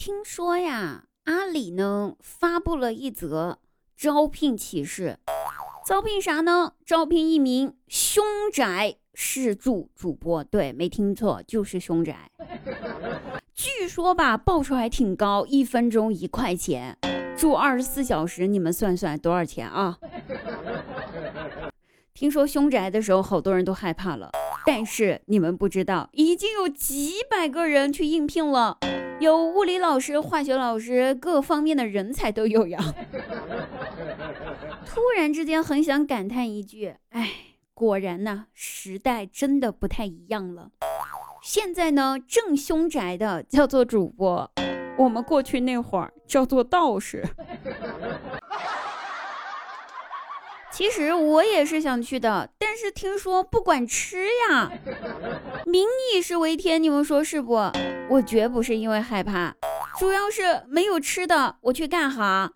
听说呀，阿里呢发布了一则招聘启事，招聘啥呢？招聘一名凶宅试住主播。对，没听错，就是凶宅。据说吧，报酬还挺高，一分钟一块钱，住二十四小时，你们算算多少钱啊？听说凶宅的时候，好多人都害怕了，但是你们不知道，已经有几百个人去应聘了。有物理老师、化学老师，各方面的人才都有呀。突然之间，很想感叹一句：哎，果然呐，时代真的不太一样了。现在呢，正凶宅的叫做主播，我们过去那会儿叫做道士。其实我也是想去的，但是听说不管吃呀，民以食为天，你们说是不？我绝不是因为害怕，主要是没有吃的，我去干哈？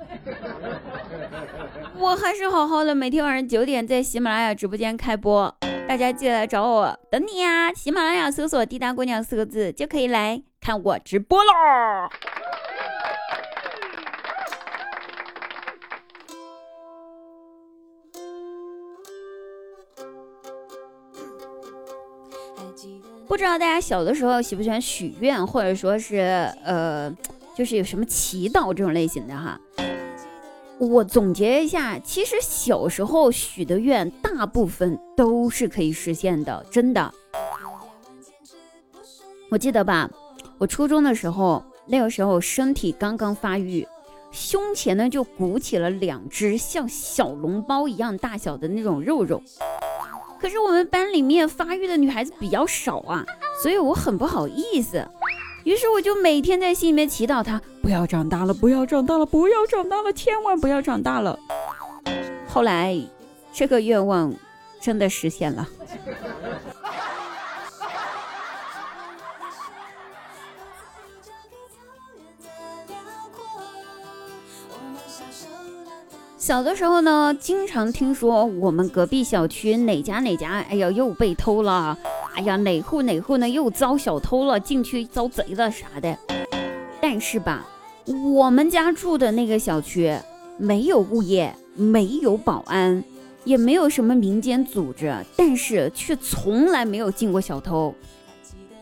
我还是好好的，每天晚上九点在喜马拉雅直播间开播，大家记得来找我，等你呀！喜马拉雅搜索“滴答姑娘”四个字就可以来看我直播喽。不知道大家小的时候喜不喜欢许愿，或者说是呃，就是有什么祈祷这种类型的哈。我总结一下，其实小时候许的愿大部分都是可以实现的，真的。我记得吧，我初中的时候，那个时候身体刚刚发育，胸前呢就鼓起了两只像小笼包一样大小的那种肉肉。可是我们班里面发育的女孩子比较少啊，所以我很不好意思。于是我就每天在心里面祈祷她不要长大了，不要长大了，不要长大了，千万不要长大了。后来这个愿望真的实现了。小的时候呢，经常听说我们隔壁小区哪家哪家，哎呀又被偷了，哎呀哪户哪户呢又遭小偷了，进去遭贼了啥的。但是吧，我们家住的那个小区没有物业，没有保安，也没有什么民间组织，但是却从来没有进过小偷。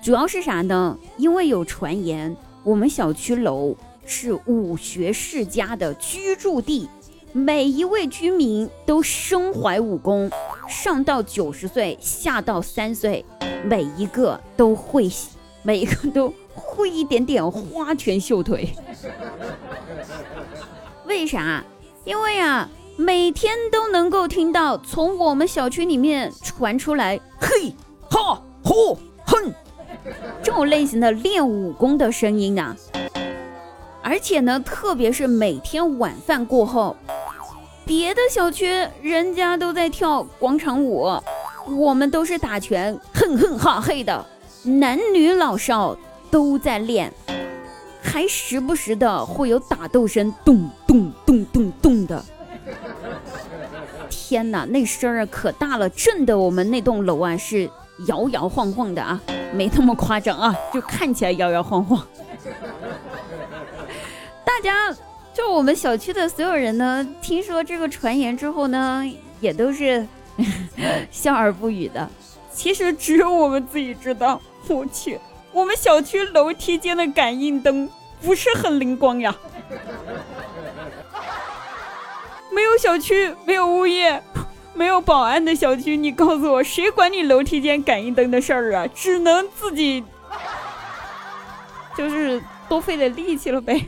主要是啥呢？因为有传言，我们小区楼是武学世家的居住地。每一位居民都身怀武功，上到九十岁，下到三岁，每一个都会，每一个都会一点点花拳绣腿。为啥？因为啊，每天都能够听到从我们小区里面传出来“嘿哈呼哼”这种类型的练武功的声音啊，而且呢，特别是每天晚饭过后。别的小区人家都在跳广场舞，我们都是打拳，哼哼哈嘿的，男女老少都在练，还时不时的会有打斗声，咚咚咚咚咚的。天哪，那声儿可大了，震得我们那栋楼啊是摇摇晃晃的啊，没那么夸张啊，就看起来摇摇晃晃。大家。就我们小区的所有人呢，听说这个传言之后呢，也都是 笑而不语的。其实只有我们自己知道。我去，我们小区楼梯间的感应灯不是很灵光呀。没有小区，没有物业，没有保安的小区，你告诉我，谁管你楼梯间感应灯的事儿啊？只能自己，就是多费点力气了呗。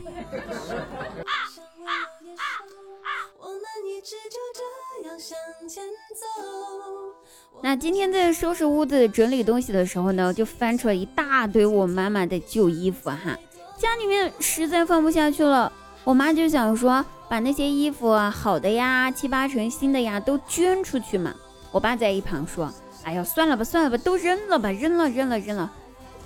那今天在收拾屋子、整理东西的时候呢，就翻出来一大堆我妈妈的旧衣服哈，家里面实在放不下去了，我妈就想说把那些衣服好的呀、七八成新的呀都捐出去嘛。我爸在一旁说：“哎呀，算了吧，算了吧，都扔了吧，扔了，扔了，扔了。”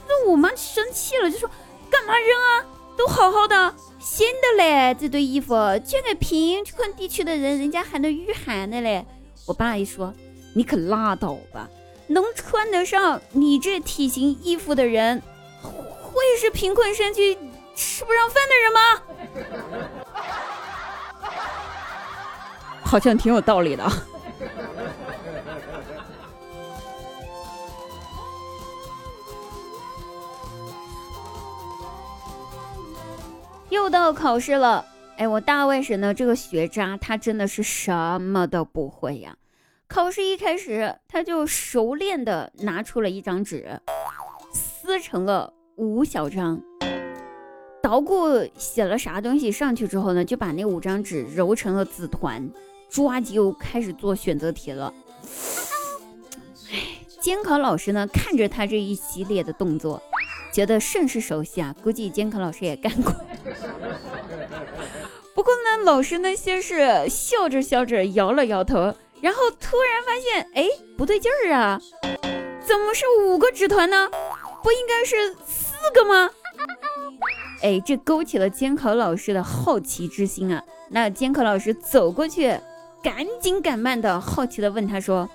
那我妈生气了，就说：“干嘛扔啊？都好好的。”新的嘞，这堆衣服捐给贫困地区的人，人家还能御寒的嘞。我爸一说，你可拉倒吧，能穿得上你这体型衣服的人，会是贫困山区吃不上饭的人吗？好像挺有道理的。又到考试了，哎，我大外甥呢，这个学渣，他真的是什么都不会呀。考试一开始，他就熟练的拿出了一张纸，撕成了五小张，捣鼓写了啥东西上去之后呢，就把那五张纸揉成了纸团，抓阄开始做选择题了。哎，监考老师呢，看着他这一系列的动作。觉得甚是熟悉啊，估计监考老师也干过。不过呢，老师呢先是笑着笑着摇了摇头，然后突然发现，哎，不对劲儿啊，怎么是五个纸团呢？不应该是四个吗？哎，这勾起了监考老师的好奇之心啊。那监考老师走过去，赶紧赶慢的好奇的问他说：“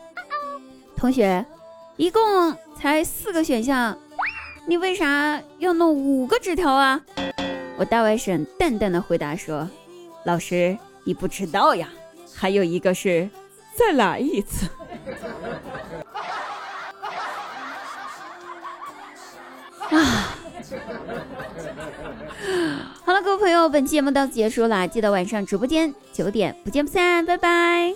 同学，一共才四个选项。”你为啥要弄五个纸条啊？我大外甥淡淡的回答说：“老师，你不知道呀，还有一个是再来一次。”啊！好了，各位朋友，本期节目到此结束了，记得晚上直播间九点不见不散，拜拜。